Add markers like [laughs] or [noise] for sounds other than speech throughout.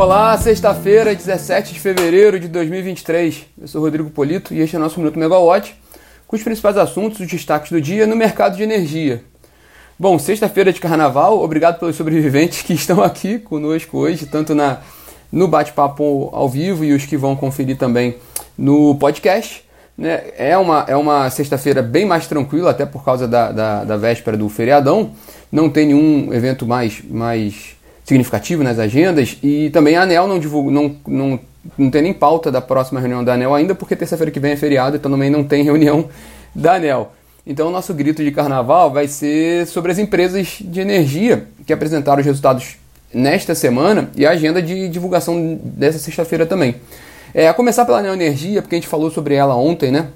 Olá, sexta-feira, 17 de fevereiro de 2023. Eu sou Rodrigo Polito e este é o nosso Minuto Megawatt, com os principais assuntos, os destaques do dia no mercado de energia. Bom, sexta-feira de carnaval, obrigado pelos sobreviventes que estão aqui conosco hoje, tanto na, no bate-papo ao vivo e os que vão conferir também no podcast. Né? É uma, é uma sexta-feira bem mais tranquila, até por causa da, da, da véspera do feriadão. Não tem nenhum evento mais, mais significativo nas agendas e também a ANEL não divulga, não, não, não tem nem pauta da próxima reunião da ANEL ainda, porque terça-feira que vem é feriado, então também não tem reunião da ANEL. Então o nosso grito de carnaval vai ser sobre as empresas de energia que apresentaram os resultados nesta semana e a agenda de divulgação dessa sexta-feira também. É, a começar pela ANEL Energia, porque a gente falou sobre ela ontem, né?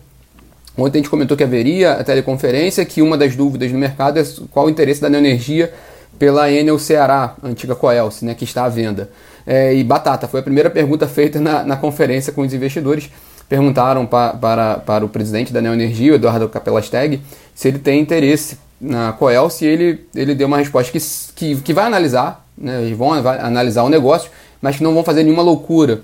Ontem a gente comentou que haveria a teleconferência, que uma das dúvidas no mercado é qual o interesse da ANEL Energia pela Enel Ceará, antiga Coelce, né, que está à venda. É, e batata, foi a primeira pergunta feita na, na conferência com os investidores. Perguntaram pa, para, para o presidente da Neoenergia, Eduardo Capelasteg, se ele tem interesse na Coelce e ele, ele deu uma resposta que, que, que vai analisar, né, eles vão analisar o negócio, mas que não vão fazer nenhuma loucura,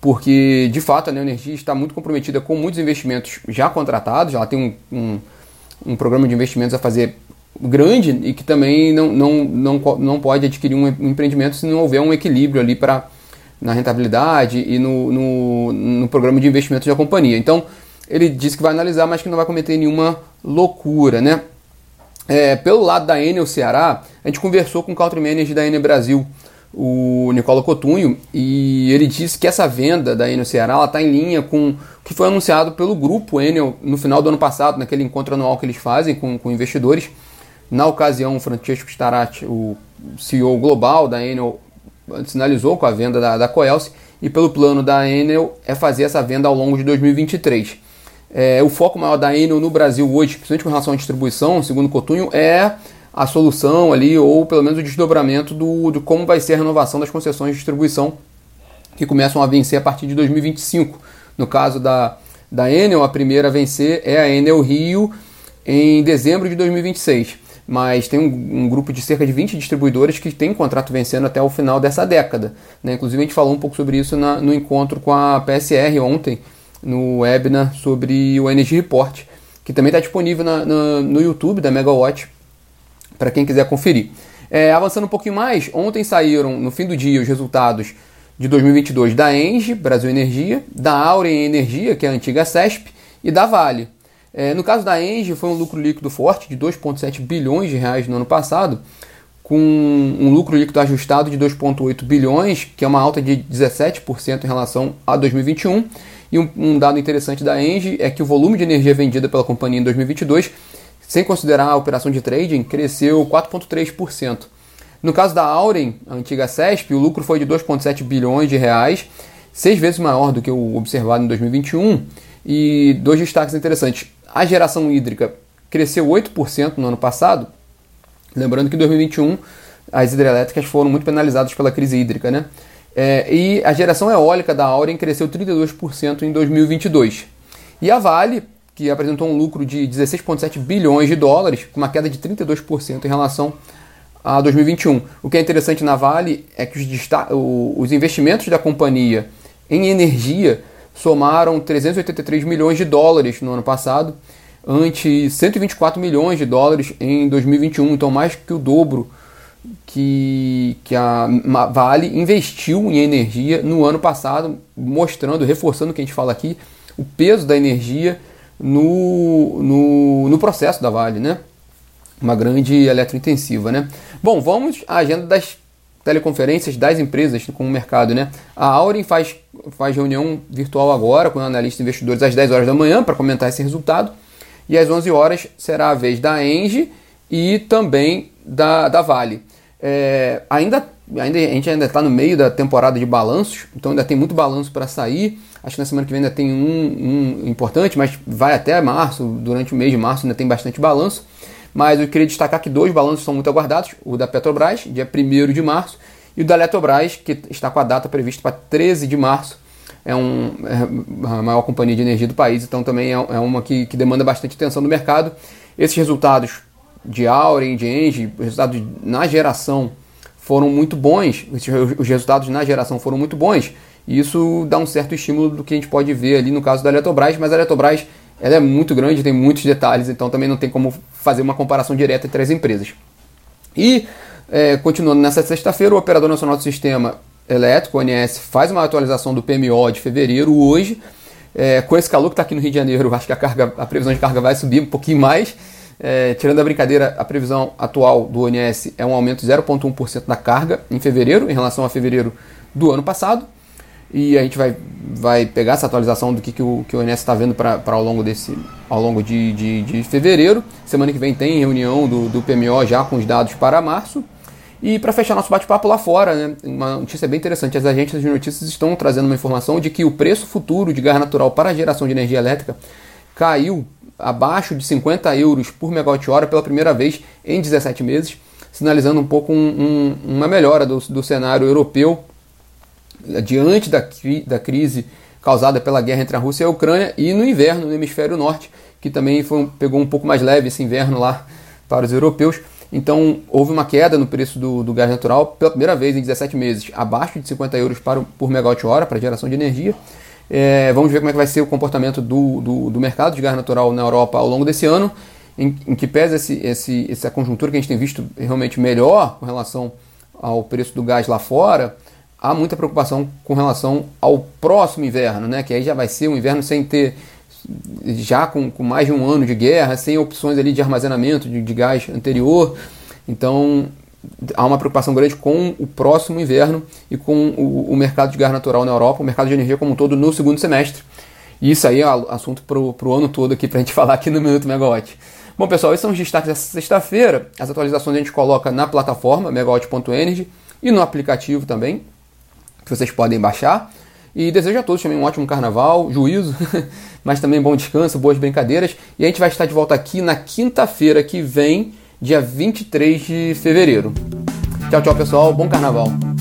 porque de fato a Neoenergia está muito comprometida com muitos investimentos já contratados, ela tem um, um, um programa de investimentos a fazer grande e que também não, não, não, não pode adquirir um empreendimento se não houver um equilíbrio ali para na rentabilidade e no, no, no programa de investimento da companhia. Então, ele disse que vai analisar, mas que não vai cometer nenhuma loucura, né? É, pelo lado da Enel Ceará, a gente conversou com o Country Manager da Enel Brasil, o Nicola Cotunho, e ele disse que essa venda da Enel Ceará está em linha com o que foi anunciado pelo grupo Enel no final do ano passado, naquele encontro anual que eles fazem com, com investidores. Na ocasião, Francesco Starati, o CEO global da Enel, sinalizou com a venda da, da Coelce e pelo plano da Enel é fazer essa venda ao longo de 2023. É, o foco maior da Enel no Brasil hoje, principalmente com relação à distribuição, segundo Cotunho, é a solução ali, ou pelo menos o desdobramento do, do como vai ser a renovação das concessões de distribuição que começam a vencer a partir de 2025. No caso da, da Enel, a primeira a vencer é a Enel Rio em dezembro de 2026 mas tem um, um, grupo de cerca de 20 distribuidores que tem contrato vencendo até o final dessa década. Né? Inclusive a gente falou um pouco sobre isso na, no encontro com a PSR ontem, no webinar sobre o Energy Report, que também está disponível na, na, no YouTube da Megawatt para quem quiser conferir. É, avançando um pouquinho mais, ontem saíram no fim do dia os resultados de 2022 da Engie, Brasil Energia, da Auren Energia, que é a antiga CESP, e da Vale. É, no caso da Engie, foi um lucro líquido forte de 2,7 bilhões de reais no ano passado, com um lucro líquido ajustado de 2,8 bilhões, que é uma alta de 17% em relação a 2021. E um, um, dado interessante da Engie é que o volume de energia vendida pela companhia em 2022, sem considerar a operação de trading, cresceu 4,3%. No caso da Auren, a antiga CESP, o lucro foi de 2,7 bilhões de reais, seis vezes maior do que o observado em 2021. E dois destaques interessantes. A geração hídrica cresceu 8% no ano passado. Lembrando que em 2021 as hidrelétricas foram muito penalizadas pela crise hídrica, né? É, e a geração eólica da Auren cresceu 32% em 2022. E a Vale, que apresentou um lucro de 16,7 bilhões de dólares, com uma queda de 32% em relação a 2021. O que é interessante na Vale é que os, os investimentos da companhia em energia somaram 383 milhões de dólares no ano passado, ante 124 milhões de dólares em 2021, então mais que o dobro que, que a Vale investiu em energia no ano passado, mostrando, reforçando o que a gente fala aqui, o peso da energia no, no, no processo da Vale, né? Uma grande eletrointensiva, né? Bom, vamos à agenda das teleconferências das empresas com o mercado, né? A Auren faz, faz reunião virtual agora com analistas e investidores às 10 horas da manhã para comentar esse resultado. E às 11 horas será a vez da Engie e também da, da Vale. É, ainda, ainda, a gente ainda está no meio da temporada de balanços, então ainda tem muito balanço para sair. Acho que na semana que vem ainda tem um, um importante, mas vai até março, durante o mês de março ainda tem bastante balanço. Mas eu queria destacar que dois balanços são muito aguardados: o da Petrobras, dia 1 de março, e o da Eletrobras, que está com a data prevista para 13 de março. É, um, é a maior companhia de energia do país, então também é, é uma que, que demanda bastante atenção do mercado. Esses resultados de Auren, de Engie, resultados na geração foram muito bons, os resultados na geração foram muito bons, e isso dá um certo estímulo do que a gente pode ver ali no caso da Eletrobras, mas a Eletrobras ela é muito grande, tem muitos detalhes, então também não tem como fazer uma comparação direta entre as empresas. E, é, continuando nessa sexta-feira, o Operador Nacional do Sistema Elétrico, ONS, faz uma atualização do PMO de fevereiro hoje. É, com esse calor que está aqui no Rio de Janeiro, acho que a, carga, a previsão de carga vai subir um pouquinho mais. É, tirando a brincadeira, a previsão atual do ONS é um aumento de 0,1% da carga em fevereiro, em relação a fevereiro do ano passado. E a gente vai, vai pegar essa atualização do que, que, o, que o ONS está vendo para ao longo, desse, ao longo de, de, de, fevereiro. Semana que vem tem reunião do, do PMO já com os dados para março. E para fechar nosso bate-papo lá fora, né, uma notícia bem interessante: as agências de notícias estão trazendo uma informação de que o preço futuro de gás natural para a geração de energia elétrica caiu abaixo de 50 euros por megawatt-hora pela primeira vez em 17 meses, sinalizando um pouco um, um, uma melhora do, do, cenário europeu diante da, da crise causada pela guerra entre a Rússia e a Ucrânia e no inverno no hemisfério norte, que também foi, pegou um pouco mais leve esse inverno lá para os europeus. Então houve uma queda no preço do, do gás natural pela primeira vez em 17 meses, abaixo de 50 euros para, por megawatt-hora para geração de energia. É, vamos ver como é que vai ser o comportamento do, do, do, mercado de gás natural na Europa ao longo desse ano, em, em que pesa esse, esse, essa conjuntura que a gente tem visto realmente melhor com relação ao preço do gás lá fora. Há muita preocupação com relação ao próximo inverno, né? que aí já vai ser um inverno sem ter, já com, com mais de um ano de guerra, sem opções ali de armazenamento de, de gás anterior. Então há uma preocupação grande com o próximo inverno e com o, o, mercado de gás natural na Europa, o mercado de energia como um todo no segundo semestre. E isso aí é assunto para o ano todo aqui para a gente [laughs] falar aqui no Minuto Megawatt. Bom, pessoal, esses são os destaques dessa sexta-feira. As atualizações a gente coloca na plataforma megawatt.energy e no aplicativo também, que vocês podem baixar. E desejo a todos também um ótimo carnaval, juízo, [laughs] mas também bom descanso, boas brincadeiras. E a gente vai estar de volta aqui na quinta-feira que vem dia 23 de fevereiro. Tchau, tchau, pessoal. Bom carnaval.